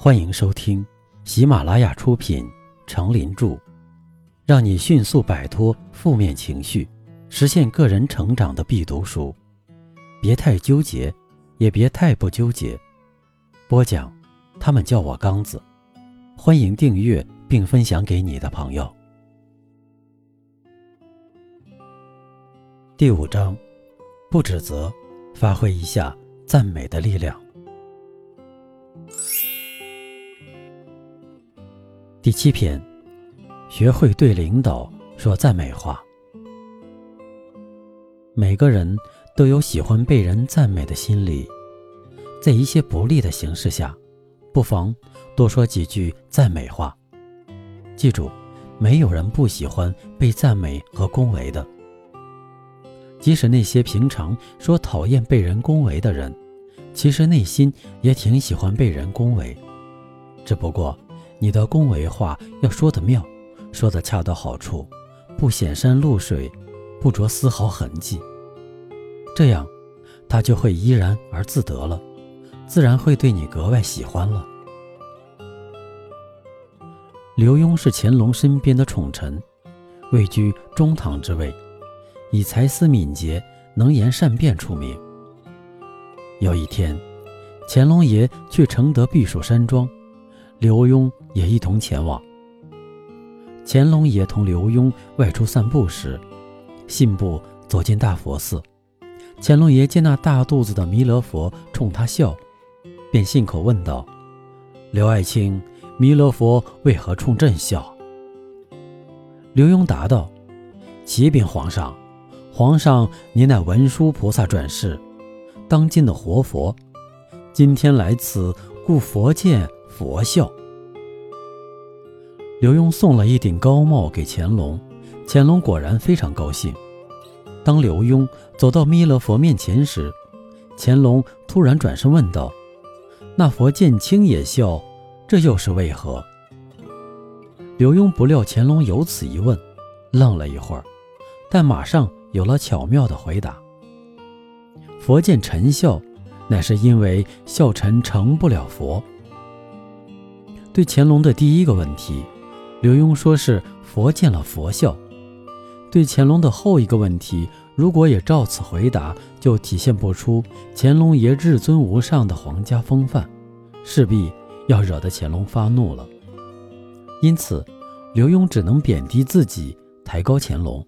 欢迎收听喜马拉雅出品《成林著》，让你迅速摆脱负面情绪，实现个人成长的必读书。别太纠结，也别太不纠结。播讲，他们叫我刚子。欢迎订阅并分享给你的朋友。第五章，不指责，发挥一下赞美的力量。第七篇，学会对领导说赞美话。每个人都有喜欢被人赞美的心理，在一些不利的形势下，不妨多说几句赞美话。记住，没有人不喜欢被赞美和恭维的。即使那些平常说讨厌被人恭维的人，其实内心也挺喜欢被人恭维，只不过。你的恭维话要说得妙，说得恰到好处，不显山露水，不着丝毫痕迹。这样，他就会怡然而自得了，自然会对你格外喜欢了。刘墉是乾隆身边的宠臣，位居中堂之位，以才思敏捷、能言善辩出名。有一天，乾隆爷去承德避暑山庄。刘墉也一同前往。乾隆爷同刘墉外出散步时，信步走进大佛寺。乾隆爷见那大肚子的弥勒佛冲他笑，便信口问道：“刘爱卿，弥勒佛为何冲朕笑？”刘墉答道：“启禀皇上，皇上您乃文殊菩萨转世，当今的活佛，今天来此，故佛见。”佛笑。刘墉送了一顶高帽给乾隆，乾隆果然非常高兴。当刘墉走到弥勒佛面前时，乾隆突然转身问道：“那佛见卿也笑，这又是为何？”刘墉不料乾隆有此一问，愣了一会儿，但马上有了巧妙的回答：“佛见臣笑，乃是因为笑臣成不了佛。”对乾隆的第一个问题，刘墉说是佛见了佛笑。对乾隆的后一个问题，如果也照此回答，就体现不出乾隆爷至尊无上的皇家风范，势必要惹得乾隆发怒了。因此，刘墉只能贬低自己，抬高乾隆，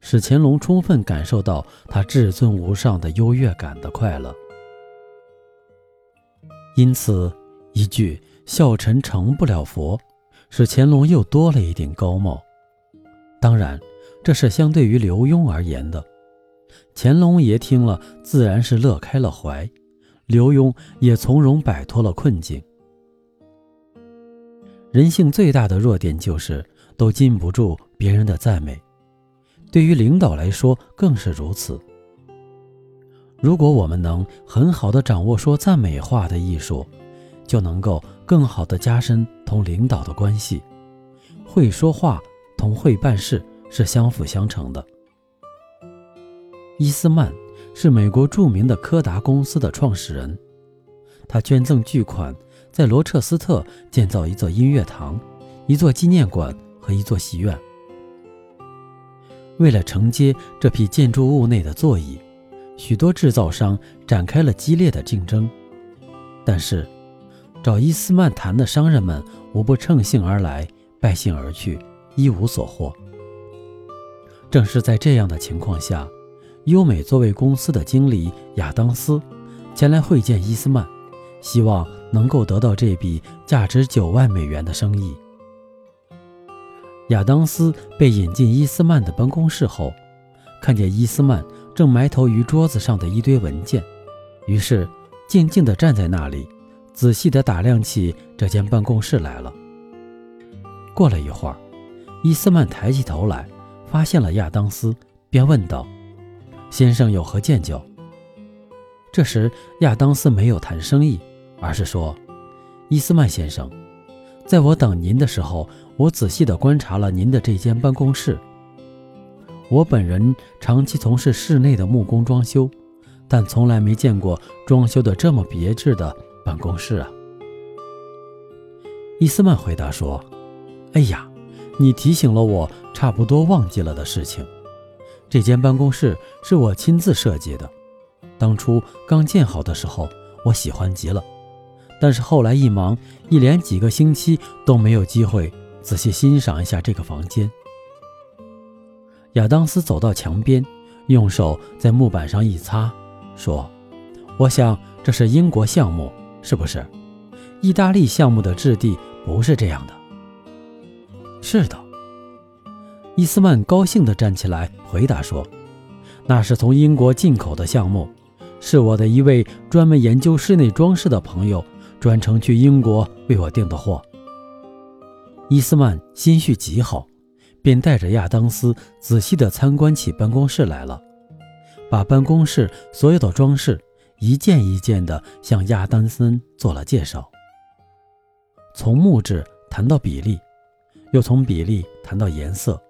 使乾隆充分感受到他至尊无上的优越感的快乐。因此，一句。笑臣成不了佛，使乾隆又多了一顶高帽。当然，这是相对于刘墉而言的。乾隆爷听了，自然是乐开了怀，刘墉也从容摆脱了困境。人性最大的弱点就是都禁不住别人的赞美，对于领导来说更是如此。如果我们能很好的掌握说赞美话的艺术，就能够更好的加深同领导的关系。会说话同会办事是相辅相成的。伊斯曼是美国著名的柯达公司的创始人，他捐赠巨款，在罗彻斯特建造一座音乐堂、一座纪念馆和一座戏院。为了承接这批建筑物内的座椅，许多制造商展开了激烈的竞争，但是。找伊斯曼谈的商人们无不乘兴而来，败兴而去，一无所获。正是在这样的情况下，优美作为公司的经理亚当斯前来会见伊斯曼，希望能够得到这笔价值九万美元的生意。亚当斯被引进伊斯曼的办公室后，看见伊斯曼正埋头于桌子上的一堆文件，于是静静地站在那里。仔细地打量起这间办公室来了。过了一会儿，伊斯曼抬起头来，发现了亚当斯，便问道：“先生有何见教？”这时，亚当斯没有谈生意，而是说：“伊斯曼先生，在我等您的时候，我仔细地观察了您的这间办公室。我本人长期从事室内的木工装修，但从来没见过装修的这么别致的。”办公室啊，伊斯曼回答说：“哎呀，你提醒了我差不多忘记了的事情。这间办公室是我亲自设计的，当初刚建好的时候，我喜欢极了。但是后来一忙，一连几个星期都没有机会仔细欣赏一下这个房间。”亚当斯走到墙边，用手在木板上一擦，说：“我想这是英国项目，是不是？意大利项目的质地不是这样的。”“是的。”伊斯曼高兴地站起来回答说：“那是从英国进口的项目，是我的一位专门研究室内装饰的朋友专程去英国为我订的货。”伊斯曼心绪极好。便带着亚当斯仔细地参观起办公室来了，把办公室所有的装饰一件一件地向亚当森做了介绍。从木质谈到比例，又从比例谈到颜色，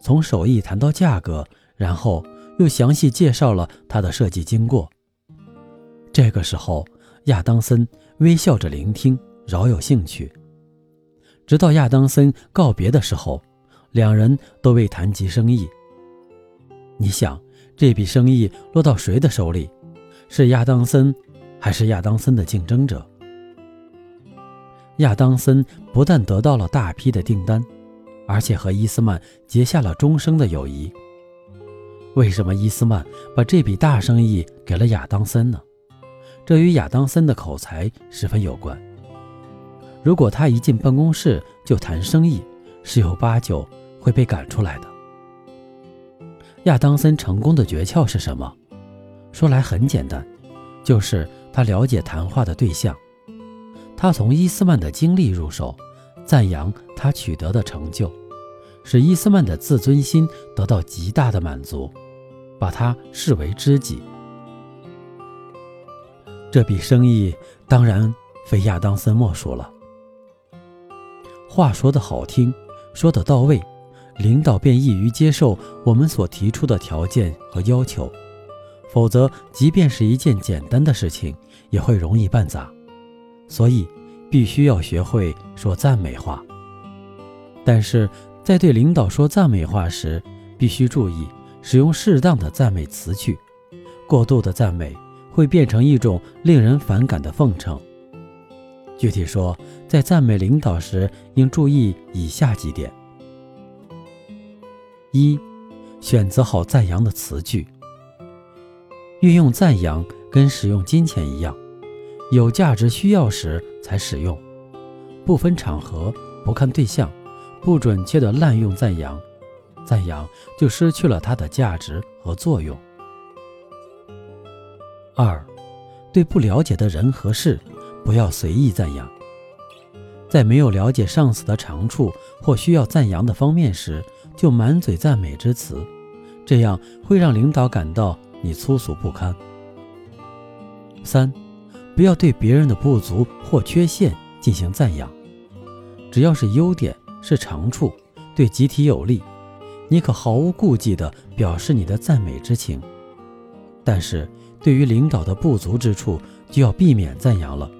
从手艺谈到价格，然后又详细介绍了他的设计经过。这个时候，亚当森微笑着聆听，饶有兴趣，直到亚当森告别的时候。两人都未谈及生意。你想，这笔生意落到谁的手里？是亚当森，还是亚当森的竞争者？亚当森不但得到了大批的订单，而且和伊斯曼结下了终生的友谊。为什么伊斯曼把这笔大生意给了亚当森呢？这与亚当森的口才十分有关。如果他一进办公室就谈生意，十有八九。会被赶出来的。亚当森成功的诀窍是什么？说来很简单，就是他了解谈话的对象。他从伊斯曼的经历入手，赞扬他取得的成就，使伊斯曼的自尊心得到极大的满足，把他视为知己。这笔生意当然非亚当森莫属了。话说得好听，说得到位。领导便易于接受我们所提出的条件和要求，否则，即便是一件简单的事情，也会容易办砸。所以，必须要学会说赞美话。但是在对领导说赞美话时，必须注意使用适当的赞美词句。过度的赞美会变成一种令人反感的奉承。具体说，在赞美领导时，应注意以下几点。一，选择好赞扬的词句。运用赞扬跟使用金钱一样，有价值需要时才使用，不分场合、不看对象，不准确的滥用赞扬，赞扬就失去了它的价值和作用。二，对不了解的人和事，不要随意赞扬。在没有了解上司的长处或需要赞扬的方面时，就满嘴赞美之词，这样会让领导感到你粗俗不堪。三，不要对别人的不足或缺陷进行赞扬，只要是优点、是长处，对集体有利，你可毫无顾忌地表示你的赞美之情。但是，对于领导的不足之处，就要避免赞扬了，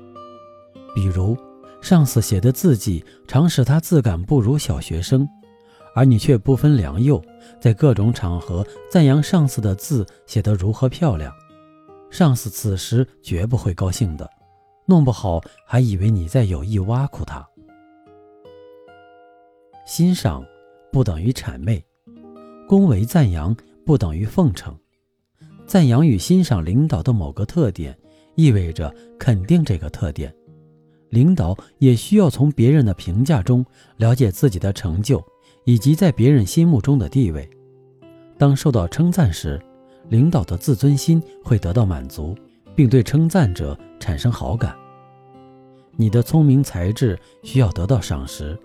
比如。上司写的字迹常使他自感不如小学生，而你却不分良莠，在各种场合赞扬上司的字写得如何漂亮。上司此时绝不会高兴的，弄不好还以为你在有意挖苦他。欣赏不等于谄媚，恭维赞扬不等于奉承。赞扬与欣赏领导的某个特点，意味着肯定这个特点。领导也需要从别人的评价中了解自己的成就以及在别人心目中的地位。当受到称赞时，领导的自尊心会得到满足，并对称赞者产生好感。你的聪明才智需要得到赏识，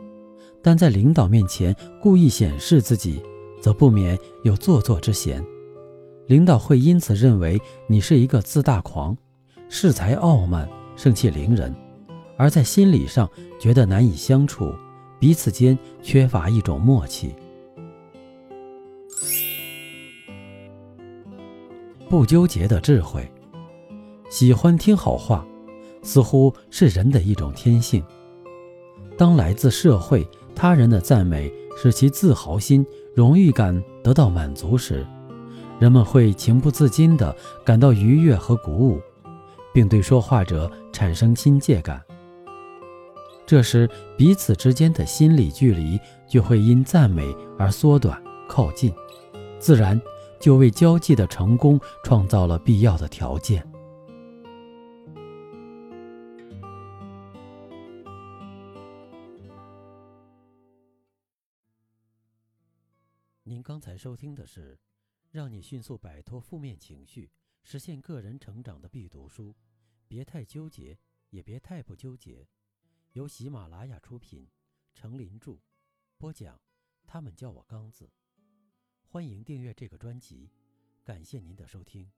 但在领导面前故意显示自己，则不免有做作之嫌。领导会因此认为你是一个自大狂，恃才傲慢，盛气凌人。而在心理上觉得难以相处，彼此间缺乏一种默契。不纠结的智慧，喜欢听好话，似乎是人的一种天性。当来自社会他人的赞美使其自豪心、荣誉感得到满足时，人们会情不自禁地感到愉悦和鼓舞，并对说话者产生亲切感。这时，彼此之间的心理距离就会因赞美而缩短、靠近，自然就为交际的成功创造了必要的条件。您刚才收听的是，让你迅速摆脱负面情绪、实现个人成长的必读书。别太纠结，也别太不纠结。由喜马拉雅出品，程林著，播讲。他们叫我刚子。欢迎订阅这个专辑，感谢您的收听。